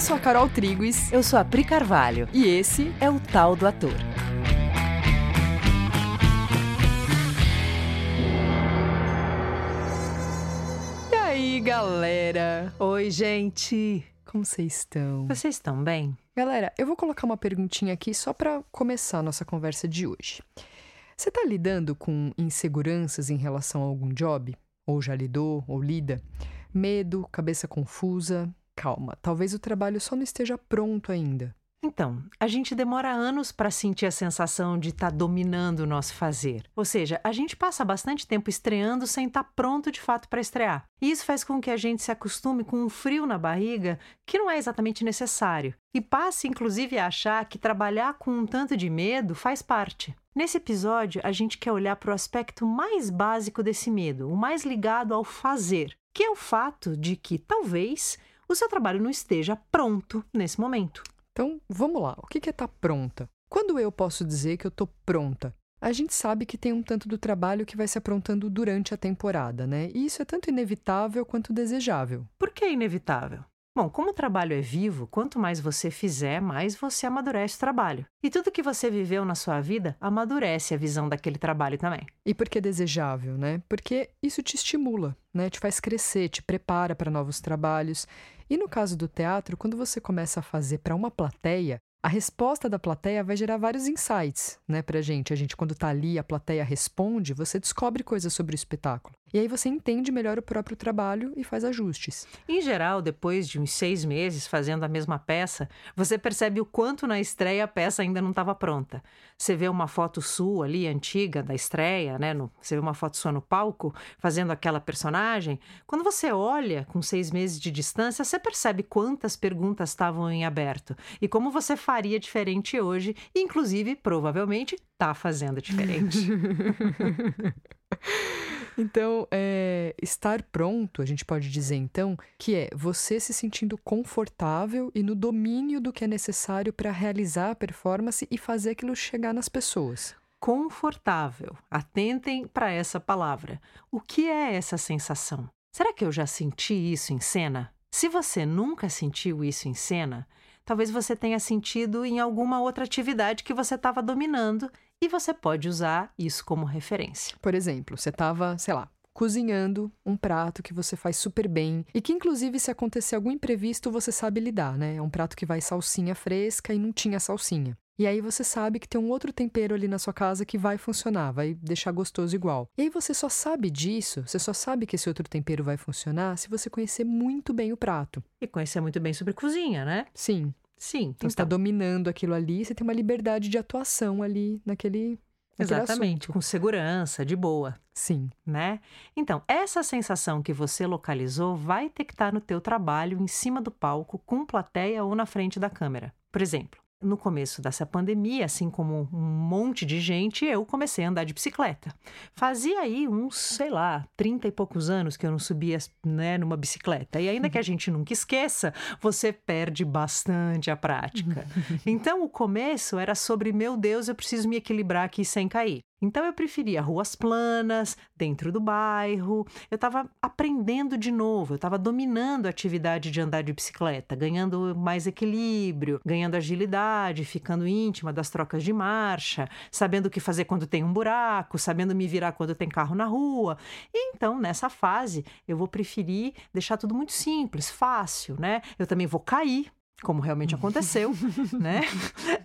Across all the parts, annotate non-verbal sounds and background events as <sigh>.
Eu sou a Carol Triguis. Eu sou a Pri Carvalho. E esse é o Tal do Ator. E aí, galera? Oi, gente. Como vocês estão? Vocês estão bem? Galera, eu vou colocar uma perguntinha aqui só para começar a nossa conversa de hoje. Você está lidando com inseguranças em relação a algum job? Ou já lidou, ou lida? Medo, cabeça confusa? Calma, talvez o trabalho só não esteja pronto ainda. Então, a gente demora anos para sentir a sensação de estar tá dominando o nosso fazer. Ou seja, a gente passa bastante tempo estreando sem estar tá pronto de fato para estrear. E isso faz com que a gente se acostume com um frio na barriga que não é exatamente necessário. E passe, inclusive, a achar que trabalhar com um tanto de medo faz parte. Nesse episódio, a gente quer olhar para o aspecto mais básico desse medo, o mais ligado ao fazer, que é o fato de que talvez o seu trabalho não esteja pronto nesse momento. Então, vamos lá. O que é estar tá pronta? Quando eu posso dizer que eu estou pronta? A gente sabe que tem um tanto do trabalho que vai se aprontando durante a temporada, né? E isso é tanto inevitável quanto desejável. Por que inevitável? Bom, como o trabalho é vivo, quanto mais você fizer, mais você amadurece o trabalho. E tudo que você viveu na sua vida amadurece a visão daquele trabalho também. E por que desejável, né? Porque isso te estimula, né? Te faz crescer, te prepara para novos trabalhos. E no caso do teatro, quando você começa a fazer para uma plateia, a resposta da plateia vai gerar vários insights, né, pra gente. A gente, quando tá ali, a plateia responde, você descobre coisas sobre o espetáculo. E aí você entende melhor o próprio trabalho e faz ajustes. Em geral, depois de uns seis meses fazendo a mesma peça, você percebe o quanto na estreia a peça ainda não estava pronta. Você vê uma foto sua ali, antiga, da estreia, né? No, você vê uma foto sua no palco, fazendo aquela personagem. Quando você olha com seis meses de distância, você percebe quantas perguntas estavam em aberto e como você faria diferente hoje, e inclusive, provavelmente, está fazendo diferente. <laughs> Então, é, estar pronto, a gente pode dizer então, que é você se sentindo confortável e no domínio do que é necessário para realizar a performance e fazer aquilo chegar nas pessoas. Confortável. Atentem para essa palavra. O que é essa sensação? Será que eu já senti isso em cena? Se você nunca sentiu isso em cena, talvez você tenha sentido em alguma outra atividade que você estava dominando e você pode usar isso como referência. Por exemplo, você estava, sei lá, cozinhando um prato que você faz super bem e que, inclusive, se acontecer algum imprevisto, você sabe lidar, né? É um prato que vai salsinha fresca e não tinha salsinha. E aí você sabe que tem um outro tempero ali na sua casa que vai funcionar, vai deixar gostoso igual. E aí você só sabe disso, você só sabe que esse outro tempero vai funcionar se você conhecer muito bem o prato. E conhecer muito bem sobre cozinha, né? Sim. Sim. Então, você está dominando aquilo ali, você tem uma liberdade de atuação ali naquele. Exatamente, assunto. com segurança, de boa. Sim. Né? Então, essa sensação que você localizou vai ter que estar no teu trabalho, em cima do palco, com plateia ou na frente da câmera. Por exemplo, no começo dessa pandemia, assim como um monte de gente, eu comecei a andar de bicicleta. Fazia aí uns, sei lá, 30 e poucos anos que eu não subia né, numa bicicleta. E ainda que a gente nunca esqueça, você perde bastante a prática. <laughs> Então, o começo era sobre, meu Deus, eu preciso me equilibrar aqui sem cair. Então eu preferia ruas planas, dentro do bairro. Eu estava aprendendo de novo, eu estava dominando a atividade de andar de bicicleta, ganhando mais equilíbrio, ganhando agilidade, ficando íntima das trocas de marcha, sabendo o que fazer quando tem um buraco, sabendo me virar quando tem carro na rua. E então, nessa fase, eu vou preferir deixar tudo muito simples, fácil, né? Eu também vou cair, como realmente aconteceu, <laughs> né?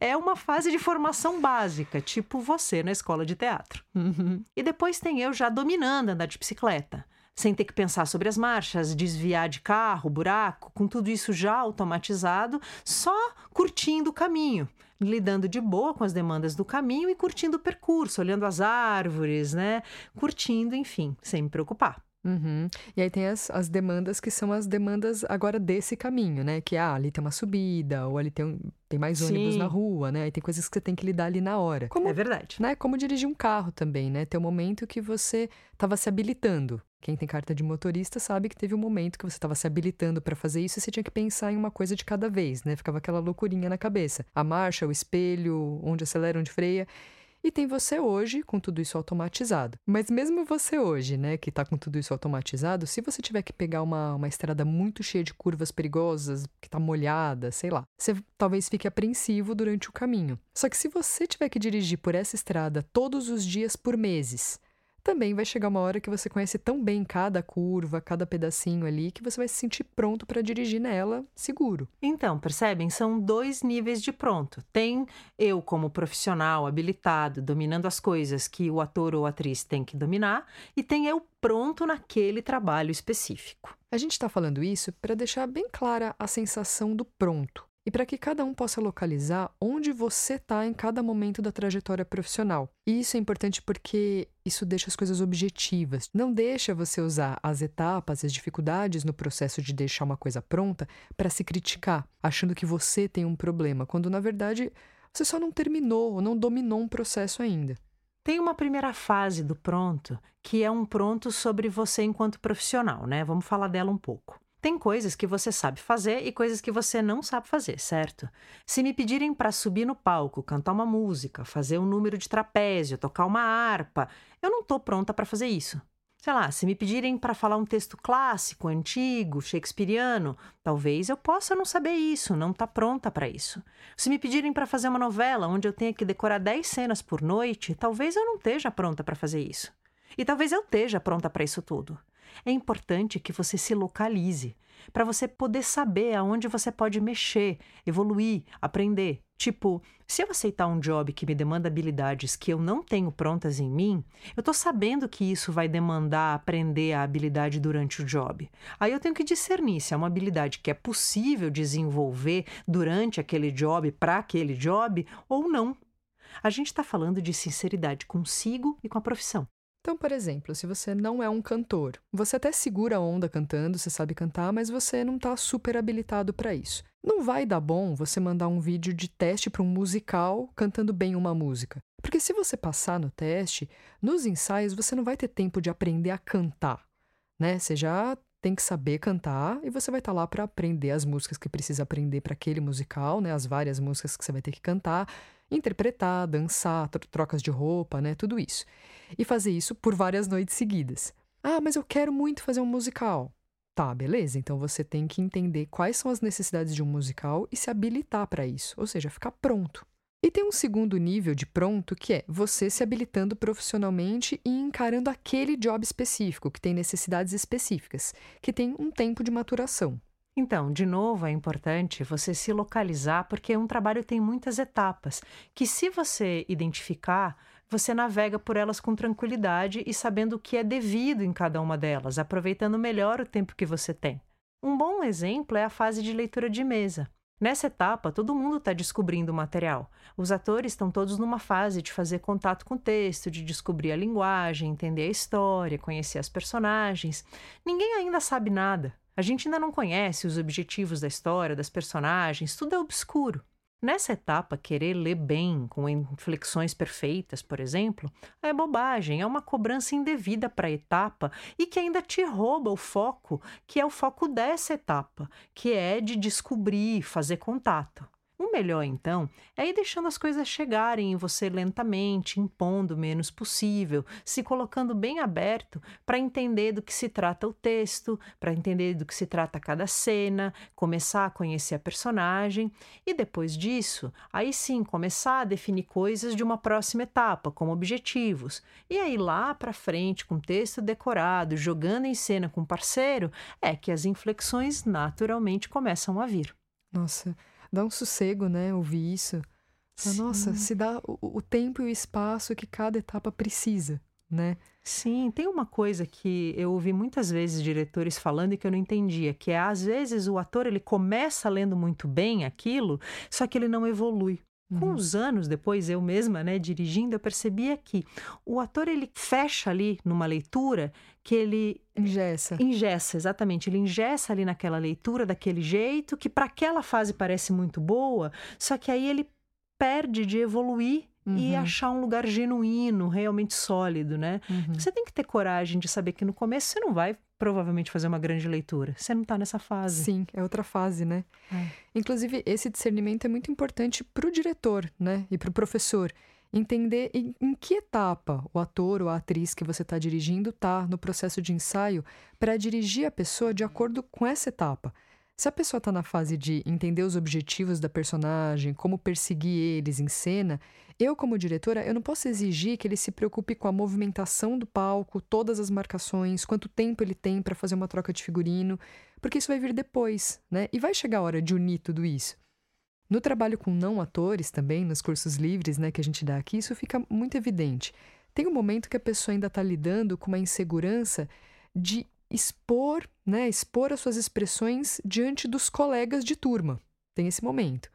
É uma fase de formação básica, tipo você na escola de teatro. Uhum. E depois tem eu já dominando andar de bicicleta, sem ter que pensar sobre as marchas, desviar de carro, buraco, com tudo isso já automatizado, só curtindo o caminho, lidando de boa com as demandas do caminho e curtindo o percurso, olhando as árvores, né? Curtindo, enfim, sem me preocupar. Uhum. E aí tem as, as demandas que são as demandas agora desse caminho, né? Que ah, ali tem uma subida, ou ali tem, um, tem mais ônibus Sim. na rua, né? E tem coisas que você tem que lidar ali na hora. Como, é verdade. Né? Como dirigir um carro também, né? Tem um momento que você estava se habilitando. Quem tem carta de motorista sabe que teve um momento que você estava se habilitando para fazer isso e você tinha que pensar em uma coisa de cada vez, né? Ficava aquela loucurinha na cabeça. A marcha, o espelho, onde acelera, onde freia. E tem você hoje com tudo isso automatizado. Mas mesmo você hoje, né, que está com tudo isso automatizado, se você tiver que pegar uma, uma estrada muito cheia de curvas perigosas, que está molhada, sei lá, você talvez fique apreensivo durante o caminho. Só que se você tiver que dirigir por essa estrada todos os dias por meses, também vai chegar uma hora que você conhece tão bem cada curva, cada pedacinho ali, que você vai se sentir pronto para dirigir nela seguro. Então, percebem? São dois níveis de pronto. Tem eu, como profissional, habilitado, dominando as coisas que o ator ou atriz tem que dominar, e tem eu pronto naquele trabalho específico. A gente está falando isso para deixar bem clara a sensação do pronto e para que cada um possa localizar onde você está em cada momento da trajetória profissional. E isso é importante porque isso deixa as coisas objetivas. Não deixa você usar as etapas, as dificuldades no processo de deixar uma coisa pronta para se criticar, achando que você tem um problema, quando na verdade você só não terminou ou não dominou um processo ainda. Tem uma primeira fase do pronto, que é um pronto sobre você enquanto profissional, né? Vamos falar dela um pouco. Tem coisas que você sabe fazer e coisas que você não sabe fazer, certo? Se me pedirem para subir no palco, cantar uma música, fazer um número de trapézio, tocar uma harpa, eu não estou pronta para fazer isso. Sei lá, se me pedirem para falar um texto clássico, antigo, shakespeariano, talvez eu possa não saber isso, não tá pronta para isso. Se me pedirem para fazer uma novela onde eu tenha que decorar 10 cenas por noite, talvez eu não esteja pronta para fazer isso. E talvez eu esteja pronta para isso tudo. É importante que você se localize, para você poder saber aonde você pode mexer, evoluir, aprender. Tipo, se eu aceitar um job que me demanda habilidades que eu não tenho prontas em mim, eu estou sabendo que isso vai demandar aprender a habilidade durante o job. Aí eu tenho que discernir se é uma habilidade que é possível desenvolver durante aquele job, para aquele job, ou não. A gente está falando de sinceridade consigo e com a profissão. Então, por exemplo, se você não é um cantor, você até segura a onda cantando, você sabe cantar, mas você não está super habilitado para isso. Não vai dar bom você mandar um vídeo de teste para um musical cantando bem uma música. Porque se você passar no teste, nos ensaios você não vai ter tempo de aprender a cantar, né? Você já tem que saber cantar e você vai estar tá lá para aprender as músicas que precisa aprender para aquele musical, né? As várias músicas que você vai ter que cantar interpretar, dançar, trocas de roupa, né? Tudo isso. E fazer isso por várias noites seguidas. Ah, mas eu quero muito fazer um musical. Tá, beleza. Então você tem que entender quais são as necessidades de um musical e se habilitar para isso, ou seja, ficar pronto. E tem um segundo nível de pronto que é você se habilitando profissionalmente e encarando aquele job específico, que tem necessidades específicas, que tem um tempo de maturação. Então, de novo, é importante você se localizar, porque um trabalho tem muitas etapas, que se você identificar, você navega por elas com tranquilidade e sabendo o que é devido em cada uma delas, aproveitando melhor o tempo que você tem. Um bom exemplo é a fase de leitura de mesa. Nessa etapa, todo mundo está descobrindo o material. Os atores estão todos numa fase de fazer contato com o texto, de descobrir a linguagem, entender a história, conhecer as personagens. Ninguém ainda sabe nada. A gente ainda não conhece os objetivos da história, das personagens, tudo é obscuro. Nessa etapa, querer ler bem, com inflexões perfeitas, por exemplo, é bobagem, é uma cobrança indevida para a etapa e que ainda te rouba o foco, que é o foco dessa etapa, que é de descobrir, fazer contato. O melhor, então, é ir deixando as coisas chegarem em você lentamente, impondo o menos possível, se colocando bem aberto para entender do que se trata o texto, para entender do que se trata cada cena, começar a conhecer a personagem e depois disso, aí sim começar a definir coisas de uma próxima etapa, como objetivos. E aí lá para frente, com texto decorado, jogando em cena com o parceiro, é que as inflexões naturalmente começam a vir. Nossa, dá um sossego, né? Ouvir isso. Nossa, se dá o, o tempo e o espaço que cada etapa precisa, né? Sim, tem uma coisa que eu ouvi muitas vezes diretores falando e que eu não entendia, que é às vezes o ator ele começa lendo muito bem aquilo, só que ele não evolui. Com uhum. os anos depois, eu mesma, né, dirigindo, eu percebia que o ator ele fecha ali numa leitura que ele ingessa. Ingessa, exatamente. Ele ingessa ali naquela leitura daquele jeito que para aquela fase parece muito boa, só que aí ele perde de evoluir Uhum. e achar um lugar genuíno, realmente sólido, né? Uhum. Você tem que ter coragem de saber que no começo você não vai provavelmente fazer uma grande leitura. Você não está nessa fase. Sim, é outra fase, né? É. Inclusive, esse discernimento é muito importante para o diretor, né? E para o professor. Entender em, em, que etapa o ator ou a atriz que você está dirigindo está no processo de ensaio para dirigir a pessoa de acordo com essa etapa. Se a pessoa está na fase de entender os objetivos da personagem, como perseguir eles em cena, eu, como diretora, eu não posso exigir que ele se preocupe com a movimentação do palco, todas as marcações, quanto tempo ele tem para fazer uma troca de figurino, porque isso vai vir depois, né? E vai chegar a hora de unir tudo isso. No trabalho com não atores também, nos cursos livres né, que a gente dá aqui, isso fica muito evidente. Tem um momento que a pessoa ainda está lidando com uma insegurança de expor, né, expor as suas expressões diante dos colegas de turma. Tem esse momento.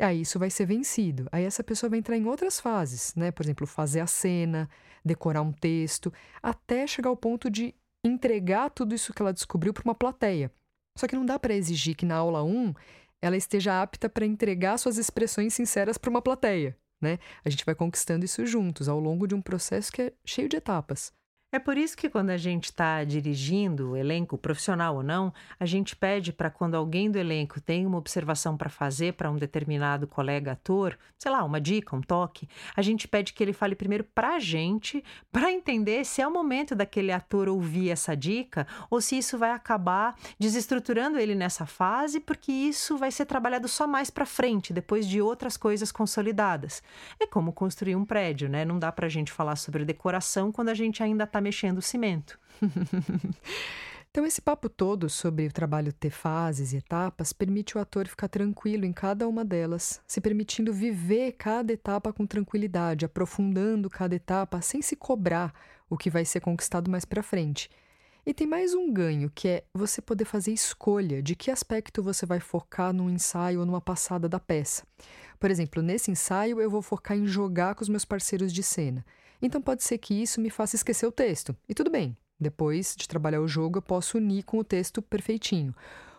Aí isso vai ser vencido. Aí essa pessoa vai entrar em outras fases, né? Por exemplo, fazer a cena, decorar um texto, até chegar ao ponto de entregar tudo isso que ela descobriu para uma plateia. Só que não dá para exigir que na aula 1 ela esteja apta para entregar suas expressões sinceras para uma plateia, né? A gente vai conquistando isso juntos ao longo de um processo que é cheio de etapas. É por isso que quando a gente está dirigindo o elenco, profissional ou não, a gente pede para quando alguém do elenco tem uma observação para fazer para um determinado colega ator, sei lá, uma dica, um toque, a gente pede que ele fale primeiro para a gente, para entender se é o momento daquele ator ouvir essa dica ou se isso vai acabar desestruturando ele nessa fase, porque isso vai ser trabalhado só mais para frente, depois de outras coisas consolidadas. É como construir um prédio, né? Não dá para a gente falar sobre decoração quando a gente ainda está está mexendo o cimento. <laughs> então, esse papo todo sobre o trabalho ter fases e etapas permite o ator ficar tranquilo em cada uma delas, se permitindo viver cada etapa com tranquilidade, aprofundando cada etapa sem se cobrar o que vai ser conquistado mais para frente. E tem mais um ganho, que é você poder fazer escolha de que aspecto você vai focar num ensaio ou numa passada da peça. Por exemplo, nesse ensaio eu vou focar em jogar com os meus parceiros de cena. Então pode ser que isso me faça esquecer o texto. E tudo bem, depois de trabalhar o jogo eu posso unir com o texto perfeitinho.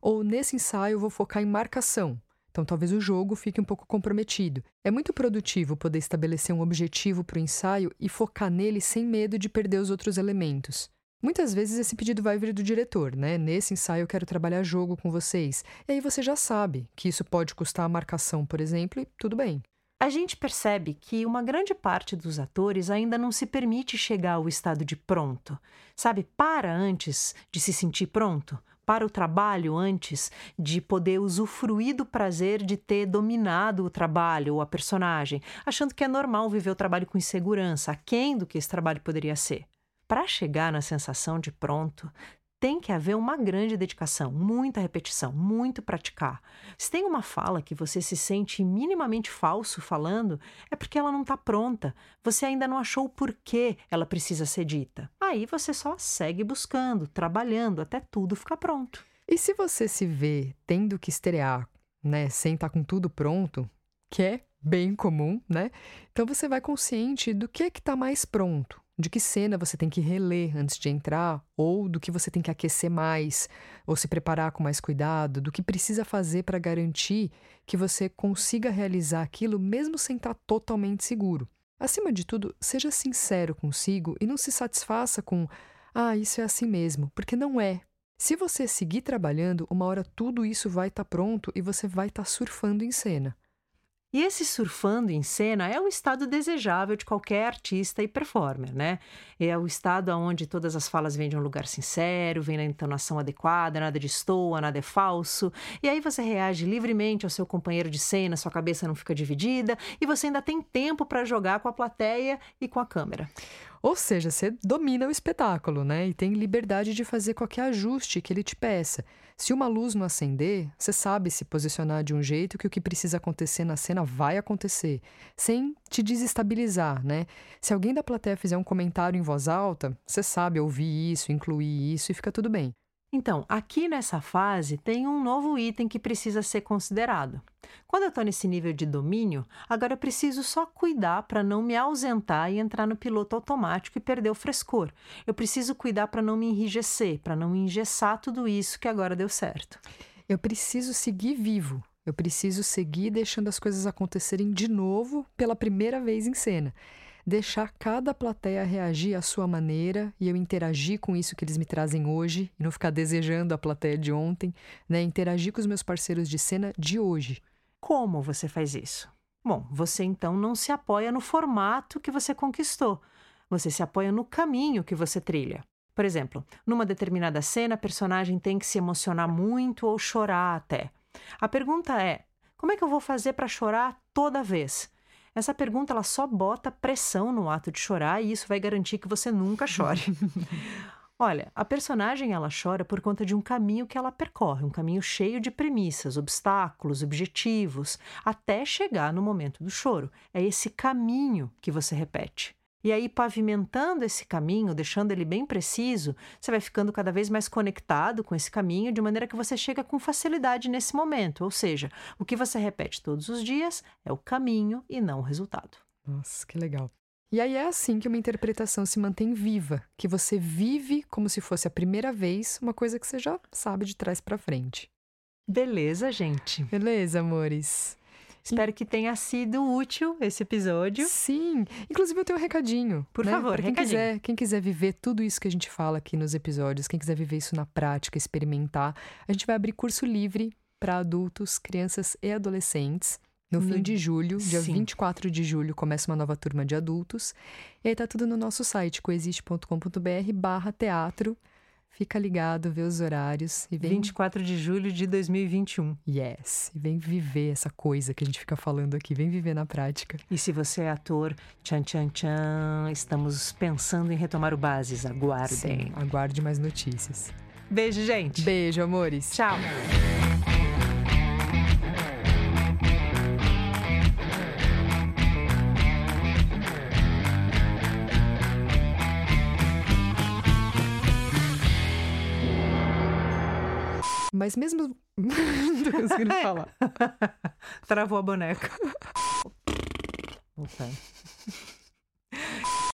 Ou nesse ensaio eu vou focar em marcação. Então talvez o jogo fique um pouco comprometido. É muito produtivo poder estabelecer um objetivo para o ensaio e focar nele sem medo de perder os outros elementos. Muitas vezes esse pedido vai vir do diretor, né? Nesse ensaio eu quero trabalhar jogo com vocês. E aí você já sabe que isso pode custar a marcação, por exemplo, e tudo bem a gente percebe que uma grande parte dos atores ainda não se permite chegar ao estado de pronto. Sabe, para antes de se sentir pronto, para o trabalho antes de poder usufruir do prazer de ter dominado o trabalho ou a personagem, achando que é normal viver o trabalho com insegurança, aquém do que esse trabalho poderia ser. Para chegar na sensação de pronto, tem que haver uma grande dedicação, muita repetição, muito praticar. Se tem uma fala que você se sente minimamente falso falando, é porque ela não está pronta. Você ainda não achou o porquê ela precisa ser dita. Aí você só segue buscando, trabalhando até tudo ficar pronto. E se você se vê tendo que estrear, né, sem estar tá com tudo pronto, que é bem comum, né? Então você vai consciente do que é que está mais pronto de que cena você tem que reler antes de entrar, ou do que você tem que aquecer mais, ou se preparar com mais cuidado, do que precisa fazer para garantir que você consiga realizar aquilo mesmo sem estar tá totalmente seguro. Acima de tudo, seja sincero consigo e não se satisfaça com ah, isso é assim mesmo, porque não é. Se você seguir trabalhando, uma hora tudo isso vai estar tá pronto e você vai estar tá surfando em cena. E esse surfando em cena é o estado desejável de qualquer artista e performer, né? É o estado onde todas as falas vêm de um lugar sincero, vem na entonação adequada, nada de estoa, nada é falso. E aí você reage livremente ao seu companheiro de cena, sua cabeça não fica dividida e você ainda tem tempo para jogar com a plateia e com a câmera. Ou seja, você domina o espetáculo, né? E tem liberdade de fazer qualquer ajuste que ele te peça. Se uma luz não acender, você sabe se posicionar de um jeito que o que precisa acontecer na cena vai acontecer, sem te desestabilizar, né? Se alguém da plateia fizer um comentário em voz alta, você sabe ouvir isso, incluir isso e fica tudo bem. Então, aqui nessa fase tem um novo item que precisa ser considerado. Quando eu estou nesse nível de domínio, agora eu preciso só cuidar para não me ausentar e entrar no piloto automático e perder o frescor. Eu preciso cuidar para não me enrijecer, para não engessar tudo isso que agora deu certo. Eu preciso seguir vivo. Eu preciso seguir deixando as coisas acontecerem de novo pela primeira vez em cena deixar cada plateia reagir à sua maneira e eu interagir com isso que eles me trazem hoje e não ficar desejando a plateia de ontem, né? Interagir com os meus parceiros de cena de hoje. Como você faz isso? Bom, você então não se apoia no formato que você conquistou, você se apoia no caminho que você trilha. Por exemplo, numa determinada cena, a personagem tem que se emocionar muito ou chorar até. A pergunta é: como é que eu vou fazer para chorar toda vez? Essa pergunta ela só bota pressão no ato de chorar e isso vai garantir que você nunca chore. <laughs> Olha, a personagem ela chora por conta de um caminho que ela percorre, um caminho cheio de premissas, obstáculos, objetivos, até chegar no momento do choro. É esse caminho que você repete. E aí, pavimentando esse caminho, deixando ele bem preciso, você vai ficando cada vez mais conectado com esse caminho, de maneira que você chega com facilidade nesse momento. Ou seja, o que você repete todos os dias é o caminho e não o resultado. Nossa, que legal. E aí é assim que uma interpretação se mantém viva, que você vive como se fosse a primeira vez uma coisa que você já sabe de trás para frente. Beleza, gente? Beleza, amores. Espero que tenha sido útil esse episódio. Sim. Inclusive, eu tenho um recadinho. Por né? favor, pra quem recadinho. quiser, quem quiser viver tudo isso que a gente fala aqui nos episódios, quem quiser viver isso na prática, experimentar, a gente vai abrir curso livre para adultos, crianças e adolescentes. No fim de julho, dia Sim. 24 de julho, começa uma nova turma de adultos. E aí tá tudo no nosso site, coexiste.com.br barra teatro. Fica ligado, vê os horários e vem 24 de julho de 2021. Yes, e vem viver essa coisa que a gente fica falando aqui, vem viver na prática. E se você é ator, tchan tchan tchan, estamos pensando em retomar o Bases. Aguardem. Sim, aguarde mais notícias. Beijo, gente. Beijo, amores. Tchau. Mas mesmo. Não tô conseguindo falar. Travou a boneca. Voltando.